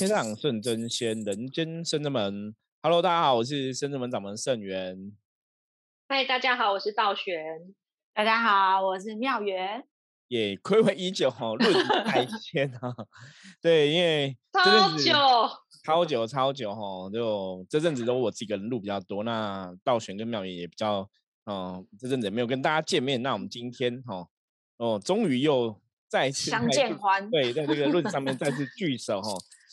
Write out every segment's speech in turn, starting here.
天上圣真仙，人间圣真门。Hello，大家好，我是圣真门掌门圣元。嗨，大家好，我是道玄。大家好，我是妙元。也暌违已久哈，论开 天啊。对，因为超久，超久，超久哈。就这阵子都我自己个人录比较多，那道玄跟妙元也比较，嗯，这阵子没有跟大家见面。那我们今天哈，哦，终于又。再次相见欢，对，在这个论上面再次聚首哈，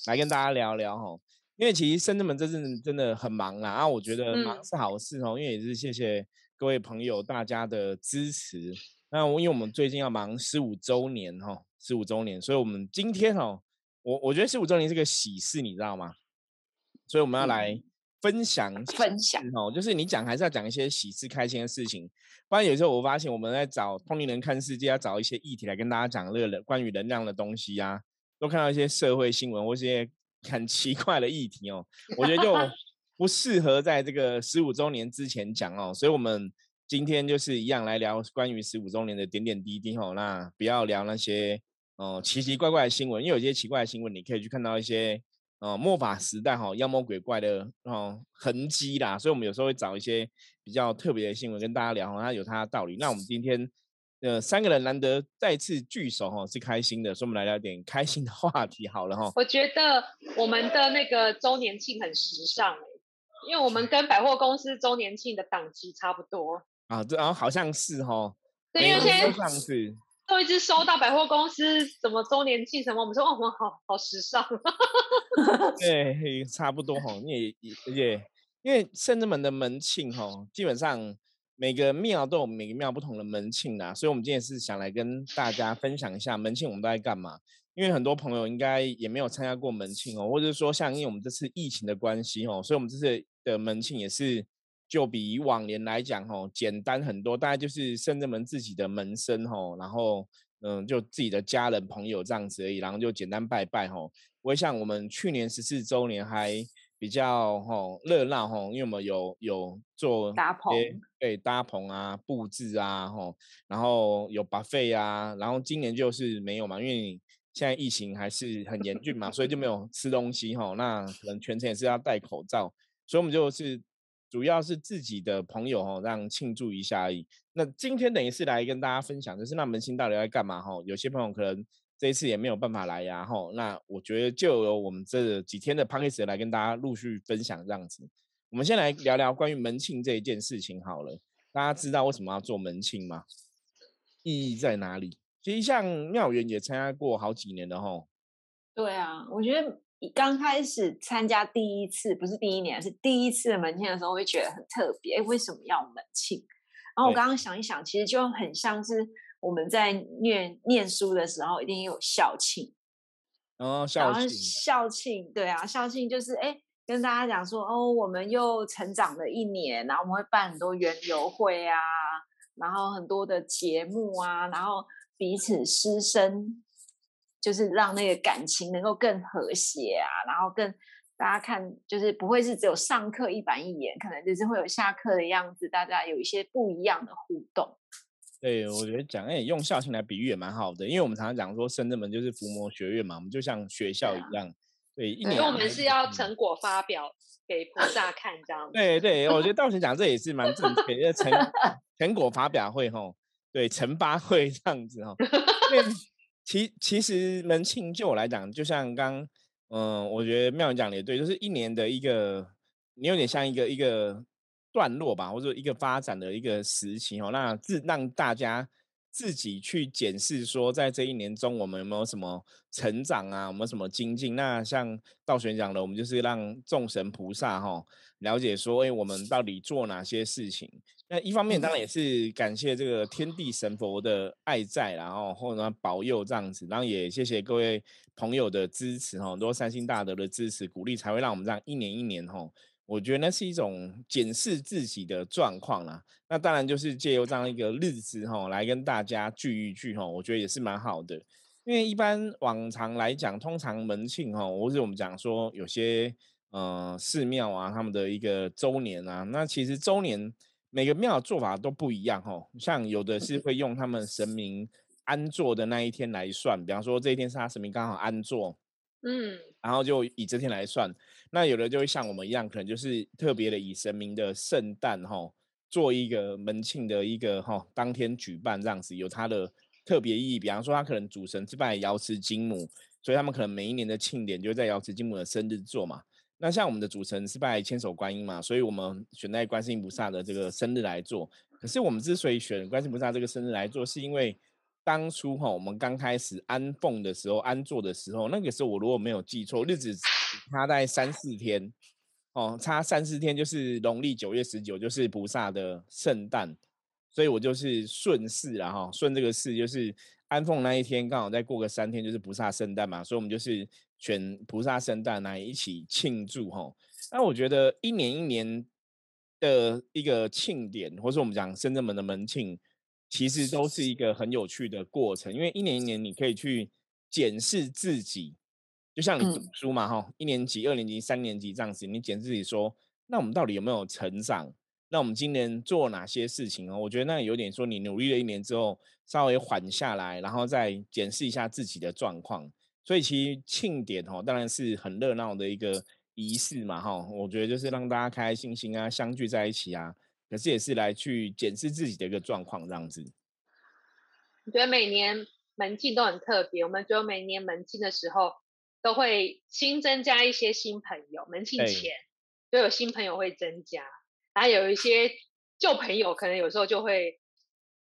来跟大家聊聊哈。因为其实深圳们这阵真的很忙啦，啊，我觉得忙是好事哦，因为也是谢谢各位朋友大家的支持。那我因为我们最近要忙十五周年哈，十五周年，所以我们今天哦，我我觉得十五周年是个喜事，你知道吗？所以我们要来。分享分享哦，就是你讲还是要讲一些喜事开心的事情，不然有时候我发现我们在找通灵人看世界，要找一些议题来跟大家讲这个人关于能量的东西啊，都看到一些社会新闻或一些 很奇怪的议题哦，我觉得就 不适合在这个十五周年之前讲哦，所以我们今天就是一样来聊关于十五周年的点点滴滴哦，那不要聊那些哦奇奇怪怪的新闻，因为有些奇怪的新闻你可以去看到一些。哦，末法时代哈，妖魔鬼怪的哦痕迹啦，所以我们有时候会找一些比较特别的新闻跟大家聊，它有它的道理。那我们今天呃三个人难得再次聚首哈，是开心的，所以我们来聊点开心的话题好了哈。我觉得我们的那个周年庆很时尚因为我们跟百货公司周年庆的档期差不多啊，这然后好像是哈，对，因为现在。都一直收到百货公司什么周年庆什么，我们说哦，我们好好时尚。对，差不多哈，也也也，因为圣人门的门庆哈，基本上每个庙都有每个庙不同的门庆啦，所以我们今天是想来跟大家分享一下门庆我们都在干嘛。因为很多朋友应该也没有参加过门庆哦，或者说像因为我们这次疫情的关系哦，所以我们这次的门庆也是。就比往年来讲，吼简单很多，大概就是圣人门自己的门生，吼，然后嗯，就自己的家人朋友这样子而已，然后就简单拜拜，吼，不会像我们去年十四周年还比较吼热闹，吼，因为我们有有做搭棚，对，搭棚啊，布置啊，吼，然后有 buffet 啊，然后今年就是没有嘛，因为现在疫情还是很严峻嘛，所以就没有 吃东西，吼，那可能全程也是要戴口罩，所以我们就是。主要是自己的朋友吼，让庆祝一下而已。那今天等于是来跟大家分享，就是那门庆到底在干嘛吼？有些朋友可能这一次也没有办法来呀吼。那我觉得就由我们这几天的 p c k a e 来跟大家陆续分享这样子。我们先来聊聊关于门庆这一件事情好了。大家知道为什么要做门庆吗？意义在哪里？其实像妙元也参加过好几年的吼。对啊，我觉得。你刚开始参加第一次，不是第一年，是第一次的门庆的时候，会觉得很特别。为什么要门庆？然后我刚刚想一想，其实就很像是我们在念念书的时候，一定有校庆。哦，校庆，校庆，对啊，校庆就是哎，跟大家讲说，哦，我们又成长了一年，然后我们会办很多园游会啊，然后很多的节目啊，然后彼此师生。就是让那个感情能够更和谐啊，然后更大家看，就是不会是只有上课一板一眼，可能就是会有下课的样子，大家有一些不一样的互动。对，我觉得讲哎，用校庆来比喻也蛮好的，因为我们常常讲说，深圳门就是伏魔学院嘛，我们就像学校一样。对，因为我们是要成果发表给菩萨看，这样。对对，我觉得 道玄讲这也是蛮正确的，成 成果发表会吼，对，成八会这样子哈。其其实门庆就我来讲，就像刚嗯，我觉得妙文讲的也对，就是一年的一个，你有点像一个一个段落吧，或者一个发展的一个时期哦。那自让大家自己去检视说，在这一年中我们有没有什么成长啊，有没有什么精进？那像道玄讲的，我们就是让众神菩萨哈了解说，哎，我们到底做哪些事情。那一方面当然也是感谢这个天地神佛的爱在，然后或者保佑这样子，然后也谢谢各位朋友的支持哈，很多三星大德的支持鼓励，才会让我们这样一年一年哈，我觉得那是一种检视自己的状况啦。那当然就是借由这样一个日子哈，来跟大家聚一聚哈，我觉得也是蛮好的。因为一般往常来讲，通常门庆哈，或者我们讲说有些呃寺庙啊，他们的一个周年啊，那其实周年。每个庙的做法都不一样哦，像有的是会用他们神明安坐的那一天来算，比方说这一天是他神明刚好安坐，嗯，然后就以这天来算。那有的就会像我们一样，可能就是特别的以神明的圣诞哈，做一个门庆的一个哈，当天举办这样子，有它的特别意义。比方说，他可能主神是拜瑶池金母，所以他们可能每一年的庆典就在瑶池金母的生日做嘛。那像我们的主神是拜千手观音嘛，所以我们选在观世音菩萨的这个生日来做。可是我们之所以选观世音菩萨这个生日来做，是因为当初哈我们刚开始安奉的时候、安坐的时候，那个时候我如果没有记错，日子差在三四天哦，差三四天就是农历九月十九，就是菩萨的圣诞，所以我就是顺势了哈，顺这个势就是安奉那一天刚好再过个三天就是菩萨圣诞嘛，所以我们就是。选菩萨圣诞来一起庆祝哈，那我觉得一年一年的一个庆典，或者我们讲深圳门的门庆，其实都是一个很有趣的过程，因为一年一年你可以去检视自己，就像你读书嘛哈，一年级、二年级、三年级这样子，你检视自己说，那我们到底有没有成长？那我们今年做哪些事情哦？我觉得那有点说，你努力了一年之后，稍微缓下来，然后再检视一下自己的状况。所以其实庆典哈，当然是很热闹的一个仪式嘛哈。我觉得就是让大家开开心心啊，相聚在一起啊。可是也是来去检视自己的一个状况这样子。我觉得每年门庆都很特别，我们觉得每年门庆的时候都会新增加一些新朋友。门庆前都有新朋友会增加，然后有一些旧朋友可能有时候就会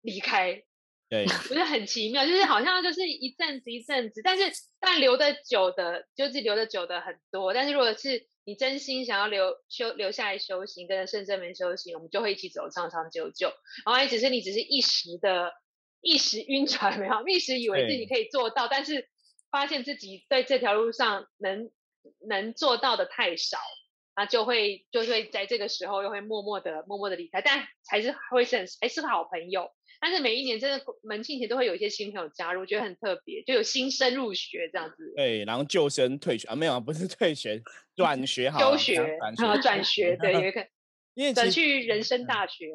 离开。对，我觉得很奇妙，就是好像就是一阵子一阵子，但是但留的久的，就是留的久的很多。但是如果是你真心想要留修留下来修行，跟着圣真门修行，我们就会一起走长长久久。然后也只是你只是一时的一时晕船，没有一时以为自己可以做到，但是发现自己在这条路上能能做到的太少，啊，就会就会在这个时候又会默默的默默的离开，但还是会是还是好朋友。但是每一年真的门庆前都会有一些新朋友加入，我觉得很特别，就有新生入学这样子。对，然后旧生退学啊，没有，不是退学，转学好。休学，转学，对，有一个，因为转去人生大学。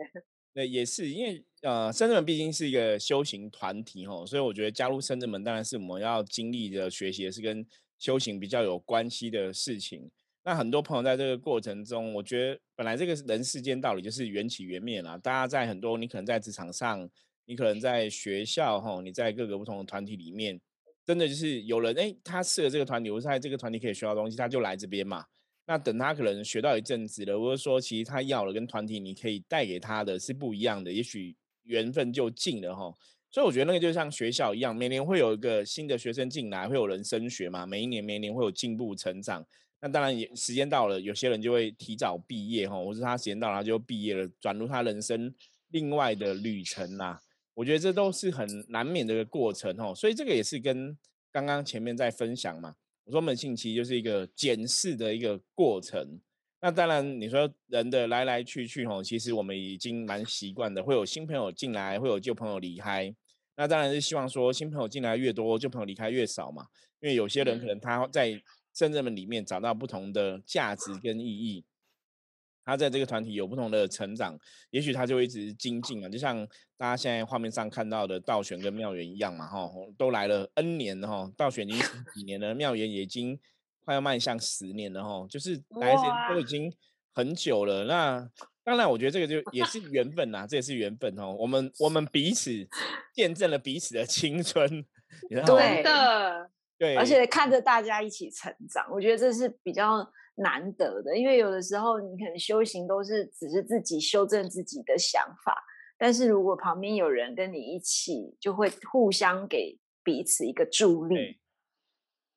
对，也是因为呃，深圳门毕竟是一个修行团体吼，所以我觉得加入深圳门当然是我们要经历的学习，也是跟修行比较有关系的事情。那很多朋友在这个过程中，我觉得本来这个人世间道理就是缘起缘灭啦。大家在很多，你可能在职场上，你可能在学校哈，你在各个不同的团体里面，真的就是有人哎，他适合这个团体，或者在这个团体可以学到东西，他就来这边嘛。那等他可能学到一阵子了，或者说其实他要了跟团体你可以带给他的是不一样的，也许缘分就尽了哈。所以我觉得那个就像学校一样，每年会有一个新的学生进来，会有人升学嘛，每一年每年会有进步成长。那当然也时间到了，有些人就会提早毕业哈，或是他时间到了他就毕业了，转入他人生另外的旅程啦。我觉得这都是很难免的一个过程哦，所以这个也是跟刚刚前面在分享嘛。我说门庆其实就是一个检视的一个过程。那当然你说人的来来去去哈，其实我们已经蛮习惯的，会有新朋友进来，会有旧朋友离开。那当然是希望说新朋友进来越多，旧朋友离开越少嘛，因为有些人可能他在。圣人们里面找到不同的价值跟意义，他在这个团体有不同的成长，也许他就一直精进啊，就像大家现在画面上看到的道玄跟妙元一样嘛，哈，都来了 N 年了哈，道玄已经十几年了，妙元已经快要迈向十年了哈，就是 来都已经很久了。那当然，我觉得这个就也是缘分呐，这也是缘分哦。我们我们彼此见证了彼此的青春，对的。对，而且看着大家一起成长，我觉得这是比较难得的。因为有的时候你可能修行都是只是自己修正自己的想法，但是如果旁边有人跟你一起，就会互相给彼此一个助力。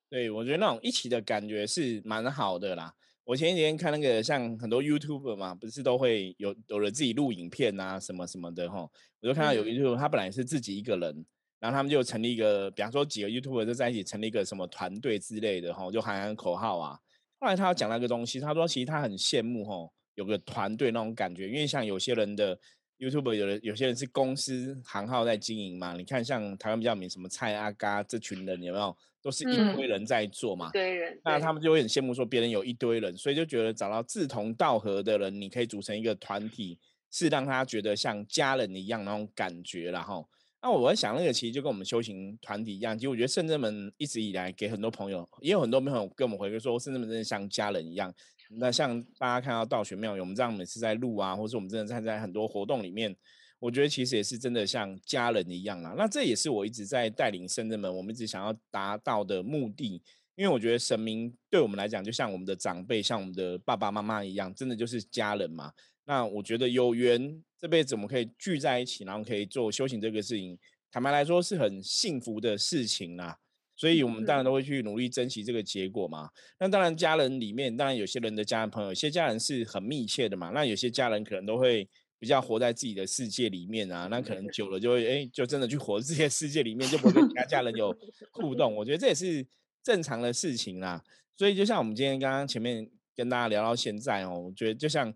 对，我觉得那种一起的感觉是蛮好的啦。我前几天看那个像很多 YouTuber 嘛，不是都会有有了自己录影片啊什么什么的哈，我就看到有 YouTuber 他本来是自己一个人。然后他们就成立一个，比方说几个 YouTube 就在一起成立一个什么团队之类的哈，就喊喊口号啊。后来他讲那个东西，他说其实他很羡慕哈，有个团队那种感觉，因为像有些人的 YouTube 有的有些人是公司行号在经营嘛。你看像台湾比较名什么蔡阿嘎这群人有没有，都是一堆人在做嘛。堆人。那他们就会很羡慕说别人有一堆人，所以就觉得找到志同道合的人，你可以组成一个团体，是让他觉得像家人一样那种感觉然后。那我在想，那个其实就跟我们修行团体一样，其实我觉得圣真门一直以来给很多朋友，也有很多朋友跟我们回馈说，圣真门真的像家人一样。那像大家看到道玄庙，我们这样每次在录啊，或者我们真的站在很多活动里面，我觉得其实也是真的像家人一样啊。那这也是我一直在带领圣真门，我们一直想要达到的目的。因为我觉得神明对我们来讲，就像我们的长辈，像我们的爸爸妈妈一样，真的就是家人嘛。那我觉得有缘这辈子我们可以聚在一起，然后可以做修行这个事情，坦白来说是很幸福的事情啦。所以我们当然都会去努力珍惜这个结果嘛。那当然家人里面，当然有些人的家人朋友，有些家人是很密切的嘛。那有些家人可能都会比较活在自己的世界里面啊。那可能久了就会哎，就真的去活在这些世界里面，就不会跟其他家人有互动。我觉得这也是。正常的事情啦，所以就像我们今天刚刚前面跟大家聊到现在哦，我觉得就像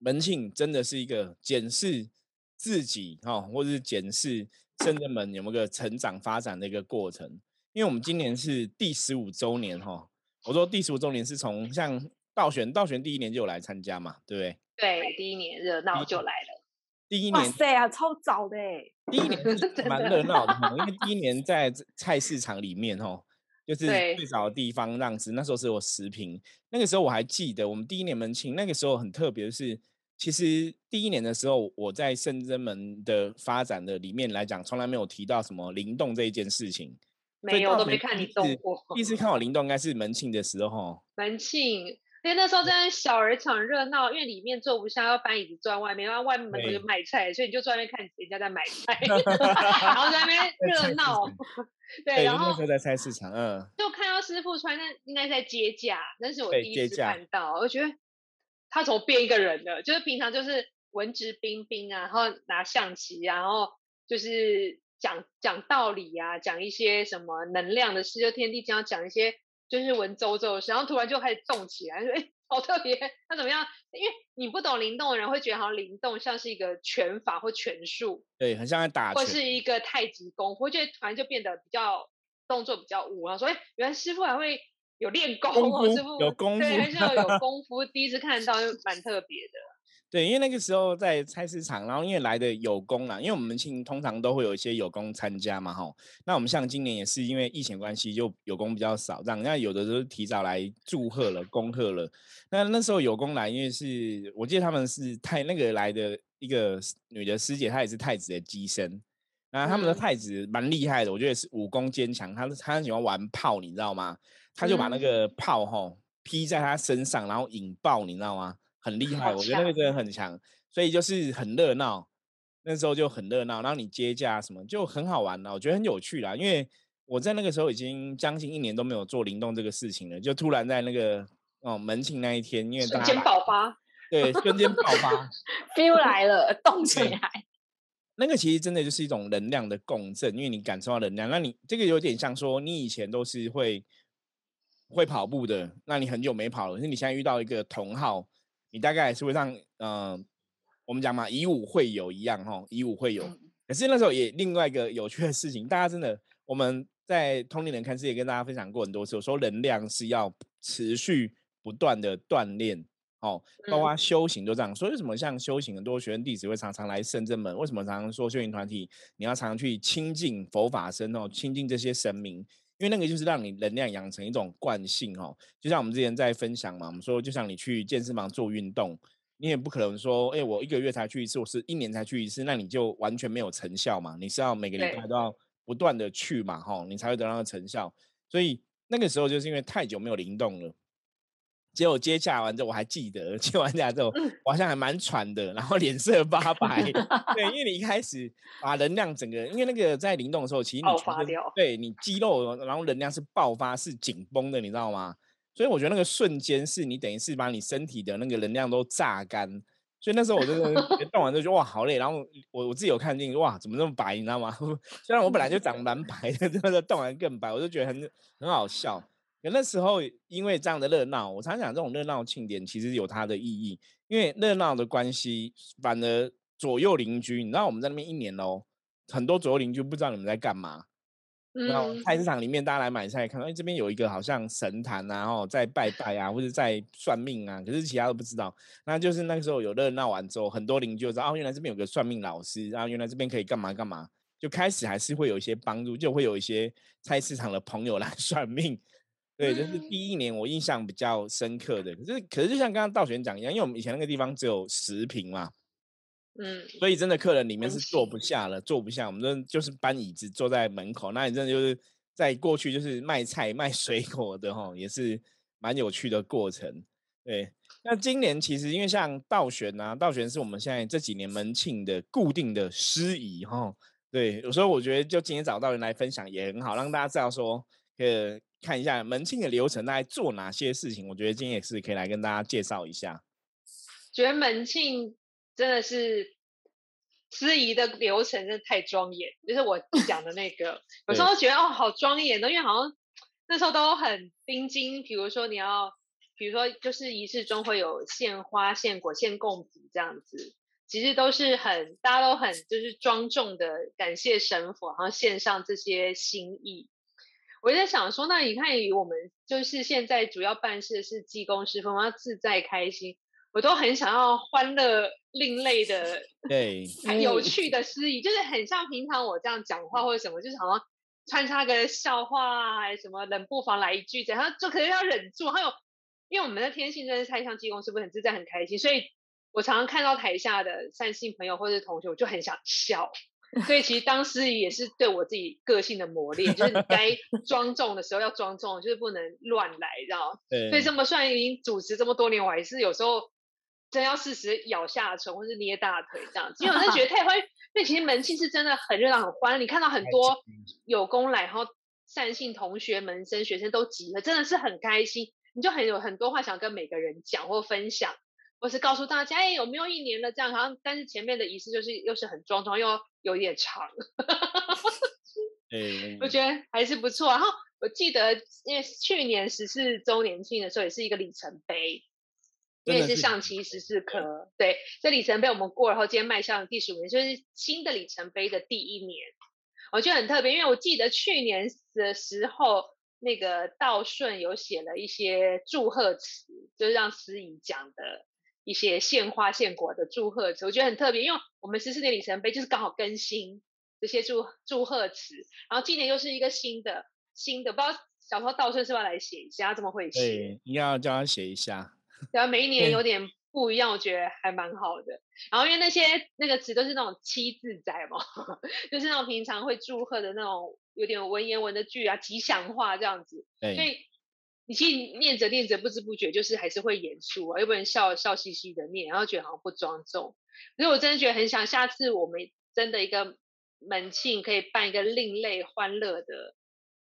门庆真的是一个检视自己哈，或者是检视圣人门有没有个成长发展的一个过程。因为我们今年是第十五周年哈，我说第十五周年是从像倒选倒选第一年就有来参加嘛，对不对？对，第一年热闹就来了。第一年，哇塞啊，超早的第一年 蛮热闹的，因为第一年在菜市场里面哦。就是最早的地方让子，那时候是我十平。那个时候我还记得，我们第一年门庆，那个时候很特别的是，其实第一年的时候，我在圣真门的发展的里面来讲，从来没有提到什么灵动这一件事情。没有，都没看你动过。第一次看我灵动，应该是门庆的时候。门庆。因为那时候真的小儿场热闹，因为里面坐不下，要搬椅子坐在外面，然后外面门口就卖菜，所以你就在外面看人家在买菜，然后在那边 热闹。对，然后在菜市场，嗯，就看到师傅穿那应该在接驾，那是我第一次看到，我觉得他怎么变一个人了？就是平常就是文质彬彬啊，然后拿象棋，然后就是讲讲道理啊，讲一些什么能量的事，就天地将要讲一些。就是文绉绉的事，然后突然就开始动起来，说：“哎，好特别，他怎么样？因为你不懂灵动的人会觉得好像灵动像是一个拳法或拳术，对，很像在打，或是一个太极功，我觉得突然就变得比较动作比较武然后说：“哎，原来师傅还会有练功，师傅有功夫，对，还是要有 功夫。第一次看到，就蛮特别的。”对，因为那个时候在菜市场，然后因为来的有功啦，因为我们庆通常都会有一些有功参加嘛，哈。那我们像今年也是因为疫情关系，就有功比较少，这样。那有的都是提早来祝贺了、恭贺了。那那时候有功来，因为是我记得他们是太那个来的一个女的师姐，她也是太子的机身。那他们的太子蛮厉害的，我觉得是武功坚强。他他很喜欢玩炮，你知道吗？他就把那个炮吼披在他身上，然后引爆，你知道吗？很厉 害，我觉得那个真的很强，所以就是很热闹，那时候就很热闹，然后你接驾什么就很好玩了，我觉得很有趣啦。因为我在那个时候已经将近一年都没有做灵动这个事情了，就突然在那个哦门庆那一天，因为瞬间爆发，对，瞬间爆发，feel 来了，动起来。那个其实真的就是一种能量的共振，因为你感受到能量，那你这个有点像说你以前都是会会跑步的，那你很久没跑了，可是你现在遇到一个同号。你大概是会让嗯，我们讲嘛，以武会友一样哈，以武会友。可是那时候也另外一个有趣的事情，大家真的我们在通灵人看世界跟大家分享过很多次，我说能量是要持续不断的锻炼，哦，包括修行都这样。所以为什么像修行很多学生弟子会常常来圣正门？为什么常常说修行团体你要常常去亲近佛法身哦，亲近这些神明？因为那个就是让你能量养成一种惯性哦，就像我们之前在分享嘛，我们说就像你去健身房做运动，你也不可能说，哎，我一个月才去一次，我是一年才去一次，那你就完全没有成效嘛？你是要每个礼拜都要不断的去嘛，哈，你才会得到成效。所以那个时候就是因为太久没有灵动了。结果接洽完之后，我还记得接完洽之后，我好像还蛮喘的，然后 脸色发白。对，因为你一开始把能量整个，因为那个在灵动的时候，其实你对你肌肉，然后能量是爆发，是紧绷的，你知道吗？所以我觉得那个瞬间是你等于是把你身体的那个能量都榨干。所以那时候我真的动完之后就哇好累，然后我我自己有看见哇怎么那么白，你知道吗？虽然我本来就长蛮白的，真的动完更白，我就觉得很很好笑。那时候因为这样的热闹，我常常讲这种热闹庆典其实有它的意义，因为热闹的关系，反而左右邻居，你知道我们在那边一年喽，很多左右邻居不知道你们在干嘛。然后菜市场里面大家来买菜，看到哎这边有一个好像神坛啊，然后在拜拜啊，或者在算命啊，可是其他都不知道。那就是那个时候有热闹完之后，很多邻居就知道哦，原来这边有个算命老师，然后原来这边可以干嘛干嘛。就开始还是会有一些帮助，就会有一些菜市场的朋友来 算命。对，就是第一年我印象比较深刻的。可是，可是就像刚刚道玄讲一样，因为我们以前那个地方只有十平嘛，嗯，所以真的客人里面是坐不下了，坐不下。我们真的就是搬椅子坐在门口，那你真的就是在过去就是卖菜卖水果的哈，也是蛮有趣的过程。对，那今年其实因为像道玄啊，道玄是我们现在这几年门庆的固定的司仪哈。对，有时候我觉得就今天找到人来分享也很好，让大家知道说，呃，看一下门庆的流程大概做哪些事情。我觉得今天也是可以来跟大家介绍一下。觉得门庆真的是司仪的流程真的太庄严，就是我 讲的那个，有时候觉得哦好庄严的，因为好像那时候都很冰晶，比如说你要，比如说就是仪式中会有献花、献果、献供品这样子，其实都是很大家都很就是庄重的感谢神佛，然后献上这些心意。我就在想说，那你看以我们就是现在主要办事的是济公师傅，要自在开心。我都很想要欢乐、另类的、对，有趣的司仪，就是很像平常我这样讲话或者什么，就是好像穿插个笑话啊，还是什么冷不防来一句，然后就可能要忍住。还有，因为我们的天性真的是太像济公师傅，很自在、很开心，所以我常常看到台下的善信朋友或者同学，我就很想笑。所以其实当司仪也是对我自己个性的磨练，就是你该 庄重的时候要庄重，就是不能乱来，知道对，所以这么算已经主持这么多年，我还是有时候真要适时咬下唇或是捏大腿这样子，因为我真觉得太欢。那其实门庆是真的很热闹、很欢，你看到很多有功来，然后善信同学、门生、学生都集了，真的是很开心。你就很有很多话想跟每个人讲或分享，或是告诉大家，哎，有没有一年了这样？好像但是前面的仪式就是又是很庄重，又有点长。对，我觉得还是不错。然后我记得，因为去年十四周年庆的时候，也是一个里程碑，因为是象棋十四颗。对，这里程碑我们过，然后今天迈向第十五年，就是新的里程碑的第一年，我觉得很特别。因为我记得去年的时候，那个道顺有写了一些祝贺词，就是让司仪讲的一些献花献果的祝贺词，我觉得很特别，因为我们十四年里程碑就是刚好更新。这些祝祝贺词，然后今年又是一个新的新的，不知道小时候道顺是不是要来写一下？怎么会写？对，应该要叫他写一下。对啊，每一年有点不一样，我觉得还蛮好的。然后因为那些那个词都是那种七字仔嘛，就是那种平常会祝贺的那种有点文言文的句啊，吉祥话这样子。对。所以你其实念着念着，不知不觉就是还是会严肃啊，又不能笑笑嘻嘻的念，然后觉得好像不庄重。所以我真的觉得很想下次我们真的一个。门庆可以办一个另类欢乐的，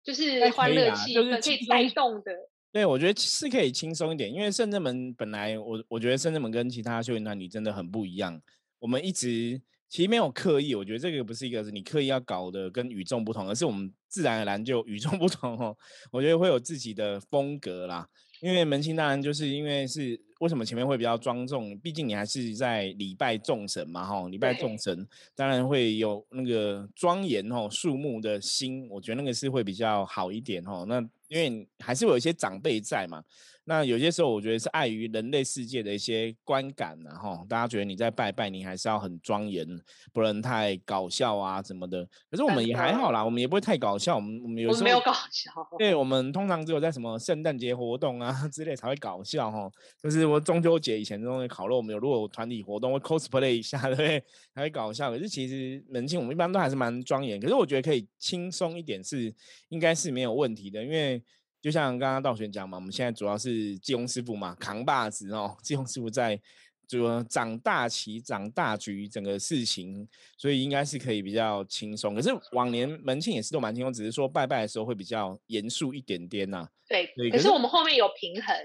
就是欢乐气氛可以带动的。对，我觉得是可以轻松一点，因为圣正门本来我我觉得圣正门跟其他修行团体真的很不一样。我们一直其实没有刻意，我觉得这个不是一个是你刻意要搞的跟与众不同，而是我们自然而然就与众 不同哦。我觉得会有自己的风格啦。因为门清当然就是因为是为什么前面会比较庄重？毕竟你还是在礼拜众神嘛，哈，礼拜众神当然会有那个庄严哦，肃穆的心，我觉得那个是会比较好一点哦。那因为还是有一些长辈在嘛。那有些时候，我觉得是碍于人类世界的一些观感然后大家觉得你在拜拜，你还是要很庄严，不能太搞笑啊什么的。可是我们也还好啦，我们也不会太搞笑。我们我们有时候没有搞笑。对，我们通常只有在什么圣诞节活动啊之类才会搞笑哈。就是我中秋节以前中秋烤肉，我们有如果团体活动会 cosplay 一下，对不对？才会搞笑。可是其实门庆我们一般都还是蛮庄严。可是我觉得可以轻松一点是应该是没有问题的，因为。就像刚刚道玄讲嘛，我们现在主要是济公师傅嘛，扛把子哦。济公师傅在主要掌大旗、掌大局，整个事情，所以应该是可以比较轻松。可是往年门庆也是都蛮轻松，只是说拜拜的时候会比较严肃一点点呐。对，可是我们后面有平衡，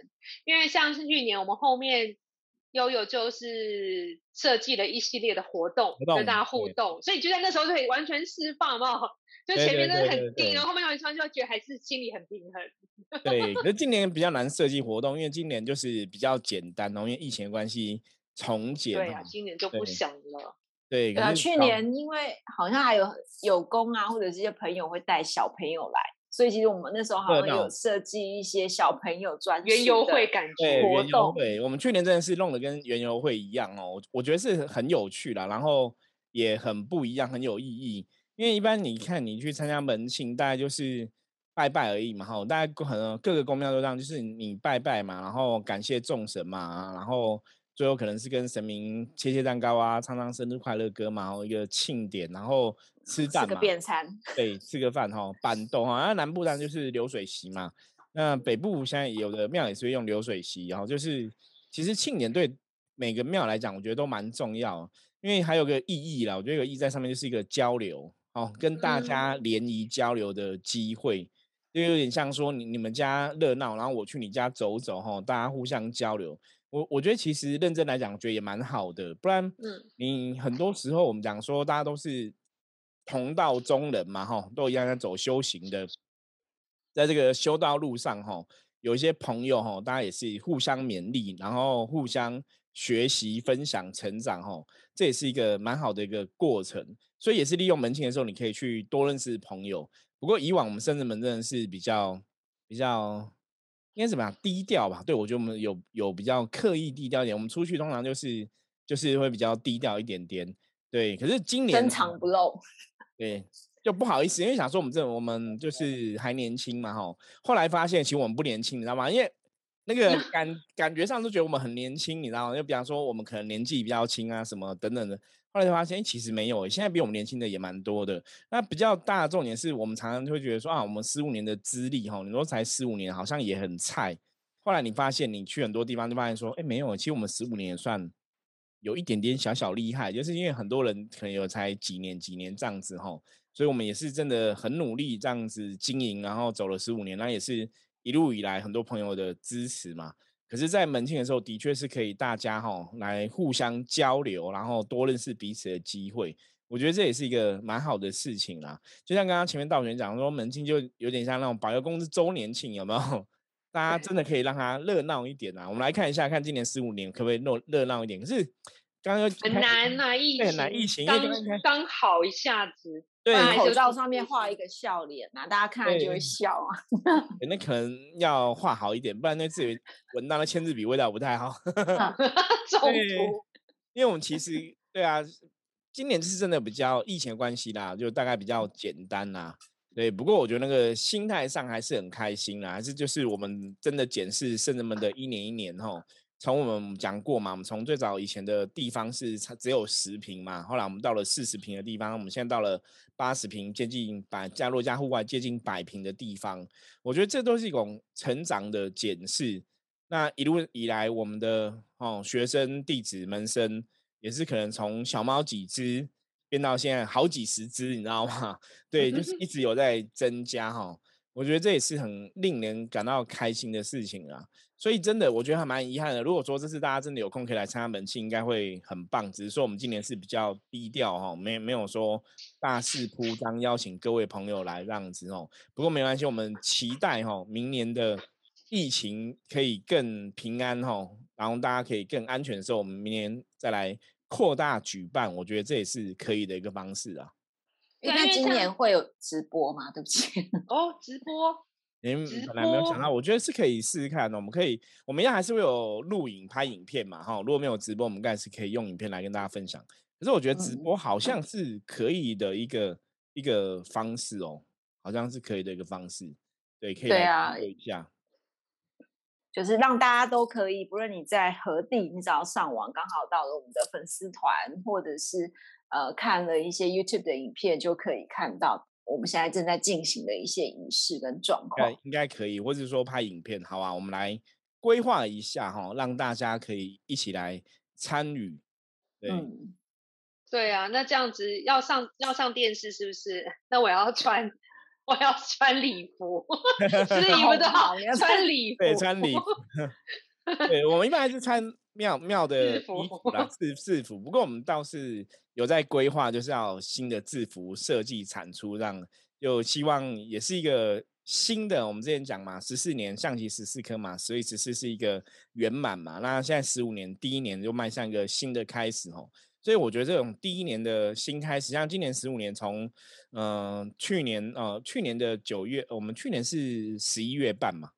因为像是去年我们后面悠悠就是设计了一系列的活动，跟大家互动，所以就在那时候就可以完全释放嘛。就前面真的很定，然后后面有一穿就觉得还是心里很平衡。对，可是今年比较难设计活动，因为今年就是比较简单哦，因为疫情的关系重简。对啊，今年就不想了。对，啊，去年因为好像还有有工啊，或者这些朋友会带小朋友来，所以其实我们那时候好像有设计一些小朋友专园游会感觉活动。对，我们去年真的是弄得跟园游会一样哦，我觉得是很有趣啦，然后也很不一样，很有意义。因为一般你看你去参加门庆，大概就是拜拜而已嘛，哈，大概可能各个公庙都这样，就是你拜拜嘛，然后感谢众神嘛，然后最后可能是跟神明切切蛋糕啊，唱唱生日快乐歌嘛，然后一个庆典，然后吃蛋嘛，便餐，对，吃个饭哈，板豆哈，那南部当然就是流水席嘛，那北部现在有的庙也是会用流水席，然后就是其实庆典对每个庙来讲，我觉得都蛮重要，因为还有个意义啦，我觉得有意义在上面就是一个交流。哦，跟大家联谊交流的机会，就有点像说你你们家热闹，然后我去你家走走，哈，大家互相交流。我我觉得其实认真来讲，我觉得也蛮好的。不然，嗯，你很多时候我们讲说，大家都是同道中人嘛，哈，都一样在走修行的，在这个修道路上，哈，有一些朋友，哈，大家也是互相勉励，然后互相学习、分享、成长，哈，这也是一个蛮好的一个过程。所以也是利用门庆的时候，你可以去多认识朋友。不过以往我们深圳门真的是比较比较应该怎么样低调吧？对我觉得我们有有比较刻意低调一点。我们出去通常就是就是会比较低调一点点。对，可是今年深藏不露。对，就不好意思，因为想说我们这我们就是还年轻嘛，哈。后来发现其实我们不年轻，你知道吗？因为那个 感感觉上都觉得我们很年轻，你知道吗？就比方说我们可能年纪比较轻啊，什么等等的。后来就发现，其实没有，现在比我们年轻的也蛮多的。那比较大的重点是我们常常就会觉得说啊，我们十五年的资历哈，你说才十五年，好像也很菜。后来你发现，你去很多地方就发现说，哎，没有，其实我们十五年也算有一点点小小厉害，就是因为很多人可能有才几年几年这样子哈，所以我们也是真的很努力这样子经营，然后走了十五年，那也是一路以来很多朋友的支持嘛。可是，在门庆的时候，的确是可以大家哈来互相交流，然后多认识彼此的机会。我觉得这也是一个蛮好的事情啦。就像刚刚前面道玄讲说，门庆就有点像那种保佑公司周年庆，有没有？大家真的可以让它热闹一点啊！我们来看一下，看今年十五年可不可以弄热闹一点？可是刚刚很难呐，疫情，很难，疫情刚刚好一下子。对，口罩上面画一个笑脸呐，大家看了就会笑啊。那可能要画好一点，不然那字文到那签字笔味道不太好。中毒，因为我们其实对啊，今年是真的比较疫情的关系啦，就大概比较简单啦。对，不过我觉得那个心态上还是很开心啦，还是就是我们真的检视圣人们的一年一年哈。从我们讲过嘛，我们从最早以前的地方是只有十平嘛，后来我们到了四十平的地方，我们现在到了八十平，接近百加若加户外接近百平的地方，我觉得这都是一种成长的检视。那一路以来，我们的哦学生弟子门生也是可能从小猫几只变到现在好几十只，你知道吗？对，就是一直有在增加哈。我觉得这也是很令人感到开心的事情啊。所以真的，我觉得还蛮遗憾的。如果说这次大家真的有空可以来参加门庆，应该会很棒。只是说我们今年是比较低调哈，没没有说大肆铺张邀请各位朋友来这样子哦。不过没关系，我们期待哈，明年的疫情可以更平安哈，然后大家可以更安全的时候，我们明年再来扩大举办。我觉得这也是可以的一个方式啊。那今年会有直播吗？对不起。哦，直播。您本来没有想到，我觉得是可以试试看的。我们可以，我们要还是会有录影拍影片嘛，哈。如果没有直播，我们该是可以用影片来跟大家分享。可是我觉得直播好像是可以的一个一个方式哦，好像是可以的一个方式。对，可以来一下。就是让大家都可以，不论你在何地，你只要上网，刚好到了我们的粉丝团，或者是呃看了一些 YouTube 的影片，就可以看到。我们现在正在进行的一些仪式跟状况，应该可以，或者说拍影片，好啊，我们来规划一下哈，让大家可以一起来参与。对，对啊，那这样子要上要上电视是不是？那我要穿我要穿礼服，是礼服的好，穿礼服，对，穿礼服。对，我们一般还是穿庙庙的衣服啦，制制服。不过我们倒是有在规划，就是要新的制服设计产出，让就希望也是一个新的。我们之前讲嘛，十四年象棋十四颗嘛，所以十四是一个圆满嘛。那现在十五年，第一年就迈向一个新的开始哦。所以我觉得这种第一年的新开始，像今年十五年，从嗯去年呃去年的九月，我们去年是十一月半嘛。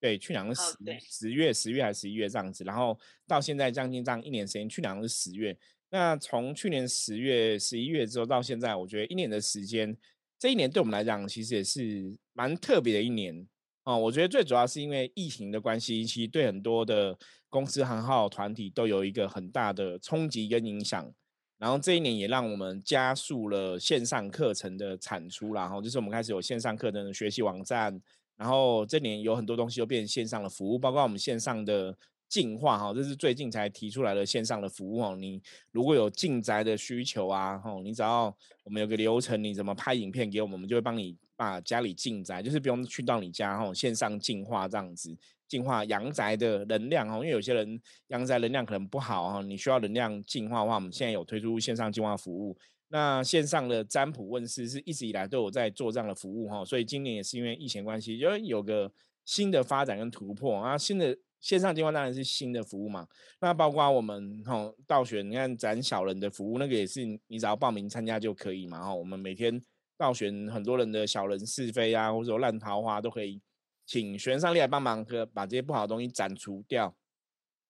对，去年是十十月，十月还是十一月这样子，然后到现在将近这样一年时间，去年是十月，那从去年十月、十一月之后到现在，我觉得一年的时间，这一年对我们来讲，其实也是蛮特别的一年哦。我觉得最主要是因为疫情的关系，其实对很多的公司行号团体都有一个很大的冲击跟影响。然后这一年也让我们加速了线上课程的产出，然后就是我们开始有线上课程的学习网站，然后这年有很多东西都变成线上的服务，包括我们线上的进化哈，这是最近才提出来的线上的服务哦。你如果有进宅的需求啊，哈，你只要我们有个流程，你怎么拍影片给我们，我们就会帮你把家里进宅，就是不用去到你家哈，线上进化这样子。净化阳宅的能量哦，因为有些人阳宅能量可能不好哈，你需要能量净化的话，我们现在有推出线上净化服务。那线上的占卜问世是一直以来都有在做这样的服务哈，所以今年也是因为疫情关系，因为有个新的发展跟突破啊。新的线上净化当然是新的服务嘛，那包括我们哈道玄，你看斩小人的服务，那个也是你只要报名参加就可以嘛哈。我们每天道玄很多人的小人是非啊，或者说烂桃花都可以。请玄上帝来帮忙，和把这些不好的东西斩除掉。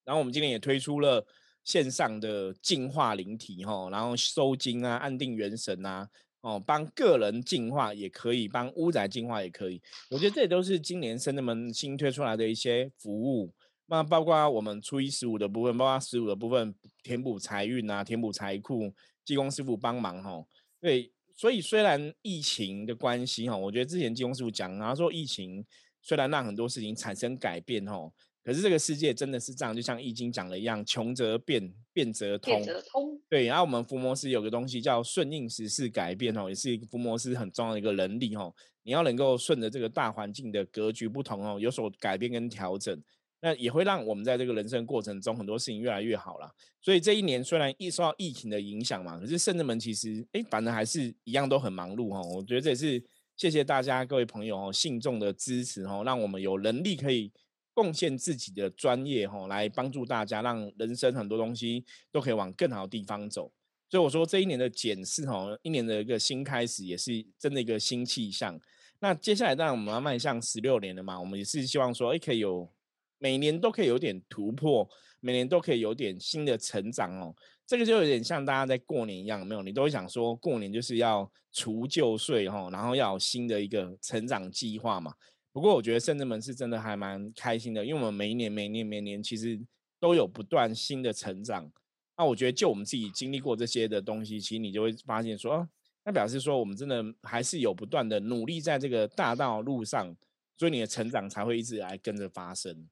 然后我们今天也推出了线上的净化灵体，哈，然后收金啊，安定元神啊，哦，帮个人净化也可以，帮屋宅净化也可以。我觉得这都是今年生人们新推出来的一些服务。那包括我们初一十五的部分，包括十五的部分，填补财运啊，填补财库，济公师傅帮忙，哈。对，所以虽然疫情的关系，哈，我觉得之前济公师傅讲，然后说疫情。虽然让很多事情产生改变吼，可是这个世界真的是这样，就像《易经》讲的一样，穷则变，变则通。变则通。对，然后我们伏魔师有个东西叫顺应时势改变哦，也是伏魔师很重要的一个能力哦。你要能够顺着这个大环境的格局不同哦，有所改变跟调整，那也会让我们在这个人生过程中很多事情越来越好了。所以这一年虽然一受到疫情的影响嘛，可是圣人们其实哎，反正还是一样都很忙碌哈。我觉得这也是。谢谢大家各位朋友哦，信众的支持哦，让我们有能力可以贡献自己的专业哦，来帮助大家，让人生很多东西都可以往更好的地方走。所以我说这一年的检视哦，一年的一个新开始，也是真的一个新气象。那接下来当然我们要迈向十六年了嘛，我们也是希望说，哎，可以有每年都可以有点突破，每年都可以有点新的成长哦。这个就有点像大家在过年一样，没有？你都会想说，过年就是要除旧岁哈，然后要有新的一个成长计划嘛。不过我觉得圣人们是真的还蛮开心的，因为我们每一年、每年、每年其实都有不断新的成长。那我觉得就我们自己经历过这些的东西，其实你就会发现说，那表示说我们真的还是有不断的努力在这个大道路上，所以你的成长才会一直来跟着发生。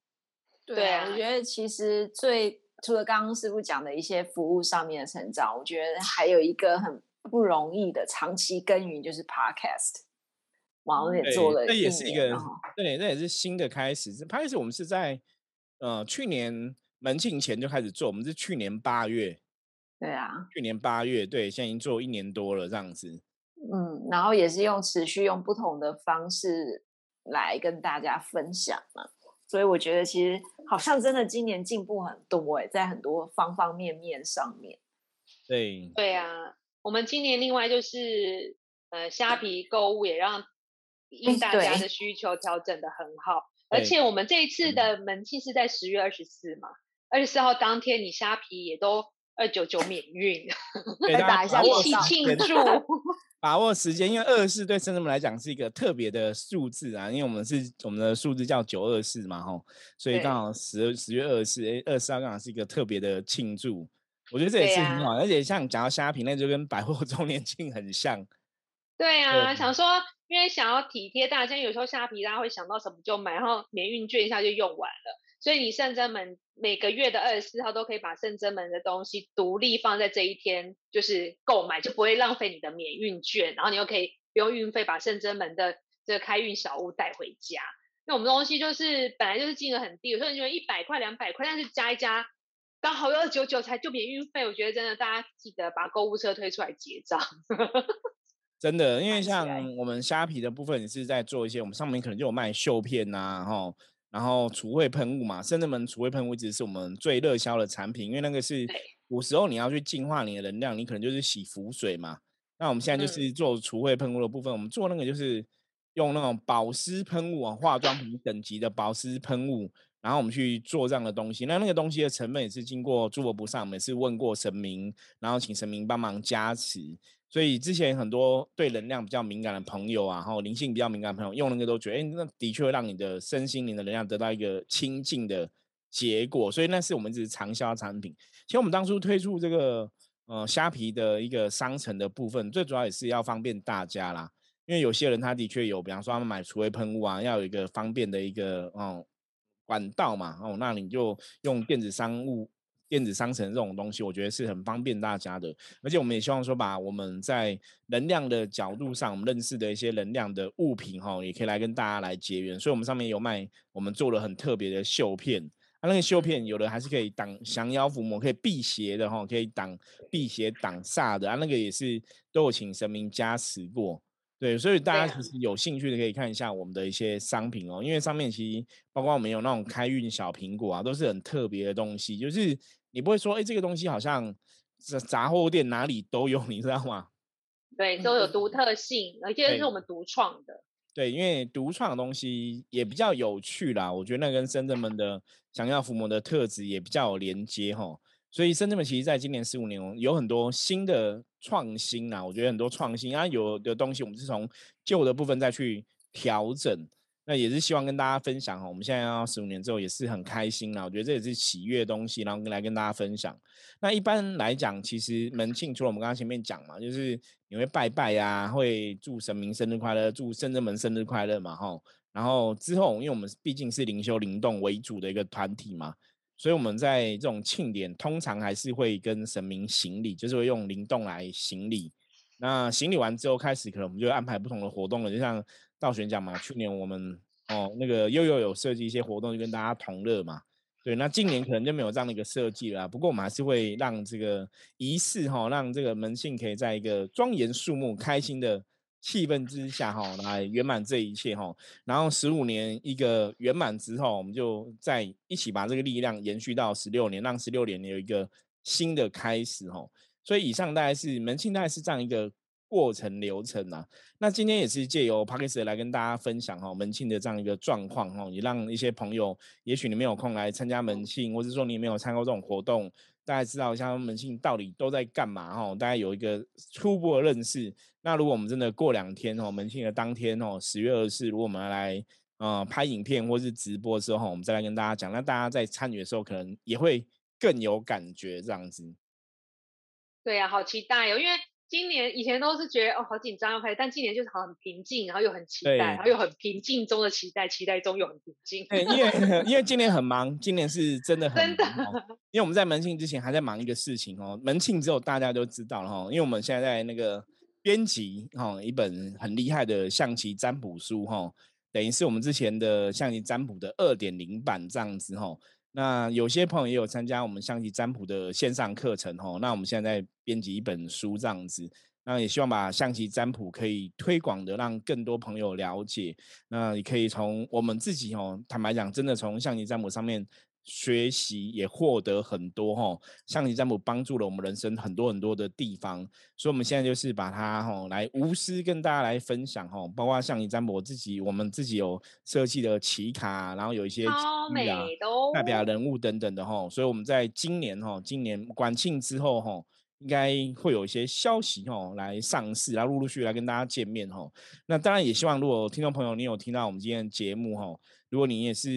对啊，我觉得其实最。除了刚刚师傅讲的一些服务上面的成长，我觉得还有一个很不容易的长期耕耘，就是 Podcast。网也做了，这也是一个对，那也是新的开始。Podcast 我们是在呃去年门庆前就开始做，我们是去年八月。对啊，去年八月，对，现在已经做一年多了这样子。嗯，然后也是用持续用不同的方式来跟大家分享嘛。所以我觉得其实好像真的今年进步很多哎，在很多方方面面上面。对对啊，我们今年另外就是呃虾皮购物也让应大家的需求调整的很好，而且我们这一次的门庆是在十月二十四嘛，二十四号当天你虾皮也都二九九免运，来打一下一起庆祝。把握时间，因为二四对深圳们来讲是一个特别的数字啊，因为我们是我们的数字叫九二四嘛，吼，所以刚好十十月二十四，哎，二四号刚好是一个特别的庆祝，我觉得这也是很好，而且像讲到虾皮，那就跟百货 周年庆很像。对啊，想说，因为想要体贴大家，有时候虾皮大家会想到什么就买，然后免运券一下就用完了。所以你圣真门每个月的二十四号都可以把圣真门的东西独立放在这一天，就是购买，就不会浪费你的免运券，然后你又可以不用运费把圣真门的这个开运小物带回家。那我们东西就是本来就是金额很低，有时候你觉得一百块、两百块，但是加一加刚好有二九九才就免运费。我觉得真的大家记得把购物车推出来结账。真的，因为像我们虾皮的部分也是在做一些，我们上面可能就有卖绣片呐，哈。然后除秽喷雾嘛，甚至门除秽喷雾一直是我们最热销的产品，因为那个是古时候你要去净化你的能量，你可能就是洗浮水嘛。那我们现在就是做除秽喷雾的部分，我们做那个就是用那种保湿喷雾啊，化妆品等级的保湿喷雾，然后我们去做这样的东西。那那个东西的成本也是经过诸佛菩萨，每次问过神明，然后请神明帮忙加持。所以之前很多对能量比较敏感的朋友啊，然后灵性比较敏感的朋友用那个都觉得，哎，那的确会让你的身心灵的能量得到一个清净的结果。所以那是我们只是长销产品。其实我们当初推出这个呃虾皮的一个商城的部分，最主要也是要方便大家啦。因为有些人他的确有，比方说他们买除味喷雾啊，要有一个方便的一个哦管道嘛，哦，那你就用电子商务。电子商城这种东西，我觉得是很方便大家的，而且我们也希望说，把我们在能量的角度上，我们认识的一些能量的物品，哈，也可以来跟大家来结缘。所以，我们上面有卖，我们做了很特别的绣片，啊，那个绣片有的还是可以挡降妖伏魔，可以辟邪的，哈，可以挡辟邪挡煞的，啊，那个也是都有请神明加持过。对，所以大家其实有兴趣的可以看一下我们的一些商品哦，因为上面其实包括我们有那种开运小苹果啊，都是很特别的东西，就是你不会说，哎，这个东西好像杂杂货店哪里都有，你知道吗？对，都有独特性，而且是我们独创的。对，因为独创的东西也比较有趣啦，我觉得那跟深圳们的想要伏魔的特质也比较有连接哈。所以深圳们其实在今年十五年有很多新的创新啊，我觉得很多创新啊，有的东西我们是从旧的部分再去调整，那也是希望跟大家分享哈。我们现在要十五年之后也是很开心啦，我觉得这也是喜悦的东西，然后来跟大家分享。那一般来讲，其实门庆除了我们刚刚前面讲嘛，就是你会拜拜呀，会祝神明生日快乐，祝深圳门生日快乐嘛，哈。然后之后，因为我们毕竟是灵修灵动为主的一个团体嘛。所以我们在这种庆典，通常还是会跟神明行礼，就是会用灵动来行礼。那行礼完之后，开始可能我们就安排不同的活动了。就像道玄讲嘛，去年我们哦那个悠悠有设计一些活动，就跟大家同乐嘛。对，那今年可能就没有这样的一个设计了。不过我们还是会让这个仪式哈，让这个门信可以在一个庄严肃穆、开心的。气氛之下哈，来圆满这一切哈，然后十五年一个圆满之后，我们就再一起把这个力量延续到十六年，让十六年有一个新的开始哈。所以以上大概是门庆大概是这样一个过程流程啊。那今天也是借由 p a r k e 来跟大家分享哈门庆的这样一个状况哈，也让一些朋友，也许你没有空来参加门庆，或者说你没有参加这种活动。大家知道一下门庆到底都在干嘛哈？大家有一个初步的认识。那如果我们真的过两天哦，门庆的当天哦，十月二十四，如果我们要来呃拍影片或是直播的时候，我们再来跟大家讲。那大家在参与的时候，可能也会更有感觉这样子。对呀，好期待哦，因为。今年以前都是觉得哦好紧张要开，但今年就是好很平静，然后又很期待，然后又很平静中的期待，期待中又很平静。对，因为 因为今年很忙，今年是真的很真的，因为我们在门庆之前还在忙一个事情哦。门庆之后大家都知道了哈，因为我们现在在那个编辑哈一本很厉害的象棋占卜书哈，等于是我们之前的象棋占卜的二点零版这样子哈。那有些朋友也有参加我们象棋占卜的线上课程哦。那我们现在在编辑一本书这样子，那也希望把象棋占卜可以推广的，让更多朋友了解。那也可以从我们自己哦，坦白讲，真的从象棋占卜上面。学习也获得很多哈，象棋占卜帮助了我们人生很多很多的地方，所以我们现在就是把它哈来无私跟大家来分享哈，包括象棋占卜自己我们自己有设计的棋卡，然后有一些美的代表人物等等的哈，所以我们在今年哈，今年管庆之后哈。应该会有一些消息哦，来上市，然后陆陆续续来跟大家见面哈。那当然也希望，如果听众朋友你有听到我们今天的节目哈，如果你也是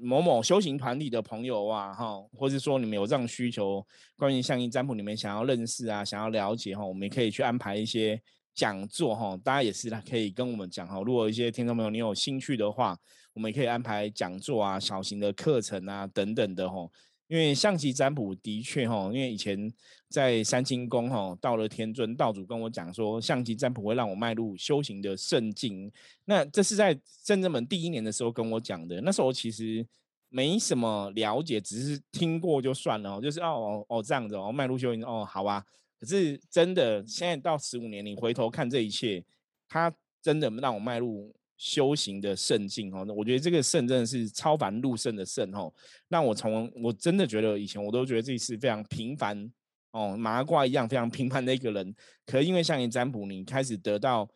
某某修行团体的朋友啊哈，或者说你们有这样需求，关于相应占卜，你们想要认识啊，想要了解哈，我们也可以去安排一些讲座哈。大家也是可以跟我们讲哈。如果一些听众朋友你有兴趣的话，我们也可以安排讲座啊、小型的课程啊等等的哈。因为象棋占卜的确哈，因为以前在三清宫哈，到了天尊道主跟我讲说，象棋占卜会让我迈入修行的圣境。那这是在正正门第一年的时候跟我讲的。那时候其实没什么了解，只是听过就算了，就是哦哦这样子哦，迈入修行哦，好啊。可是真的现在到十五年，你回头看这一切，它真的让我迈入。修行的圣境哦，那我觉得这个圣真的是超凡入圣的圣哦。那我从我真的觉得以前我都觉得自己是非常平凡哦，麻瓜一样非常平凡的一个人。可因为像你占卜，你开始得到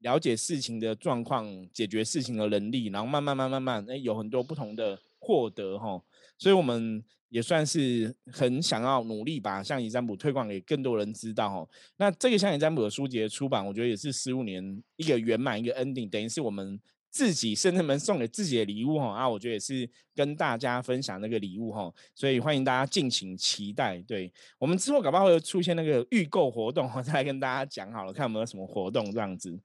了解事情的状况、解决事情的能力，然后慢慢慢慢慢，哎，有很多不同的获得哈，所以我们也算是很想要努力把象棋占卜推广给更多人知道哦。那这个象棋占卜的书籍的出版，我觉得也是十五年一个圆满一个 ending，等于是我们自己圣人们送给自己的礼物哈。啊，我觉得也是跟大家分享那个礼物哈，所以欢迎大家敬请期待。对我们之后搞不好会出现那个预购活动，我再来跟大家讲好了，看有没有什么活动这样子。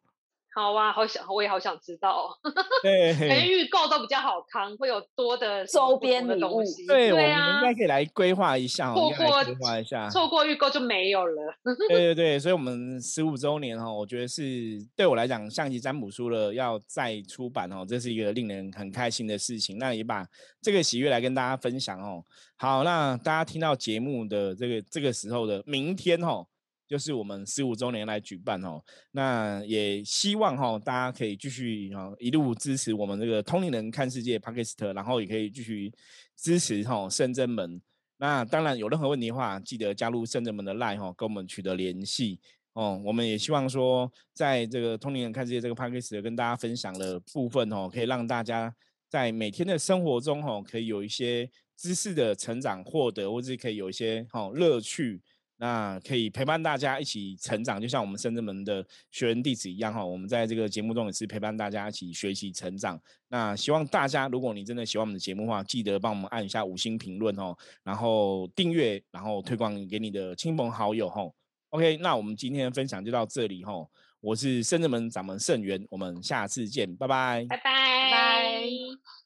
好啊，好想，我也好想知道。对，连预购都比较好看，会有多的周边的东西。对，我们应该可以来规划一下，错过规划一下，错过预购就没有了。对对对，所以我们十五周年哈，我觉得是对我来讲，象棋占卜书了要再出版哦，这是一个令人很开心的事情。那也把这个喜悦来跟大家分享哦。好，那大家听到节目的这个这个时候的明天哦。就是我们十五周年来举办哦，那也希望哈大家可以继续哈一路支持我们这个通灵人看世界 p a k i s t 然后也可以继续支持哈圣真门。那当然有任何问题的话，记得加入圣真门的 line 哈，跟我们取得联系哦。我们也希望说，在这个通灵人看世界这个 p a k i s t 跟大家分享的部分哦，可以让大家在每天的生活中哈，可以有一些知识的成长获得，或者可以有一些哈乐趣。那可以陪伴大家一起成长，就像我们深圳门的学员弟子一样哈。我们在这个节目中也是陪伴大家一起学习成长。那希望大家，如果你真的喜欢我们的节目的话，记得帮我们按一下五星评论哦，然后订阅，然后推广给你的亲朋好友哈。OK，那我们今天的分享就到这里哈。我是深圳门掌门盛元，我们下次见，拜拜，拜拜，拜拜。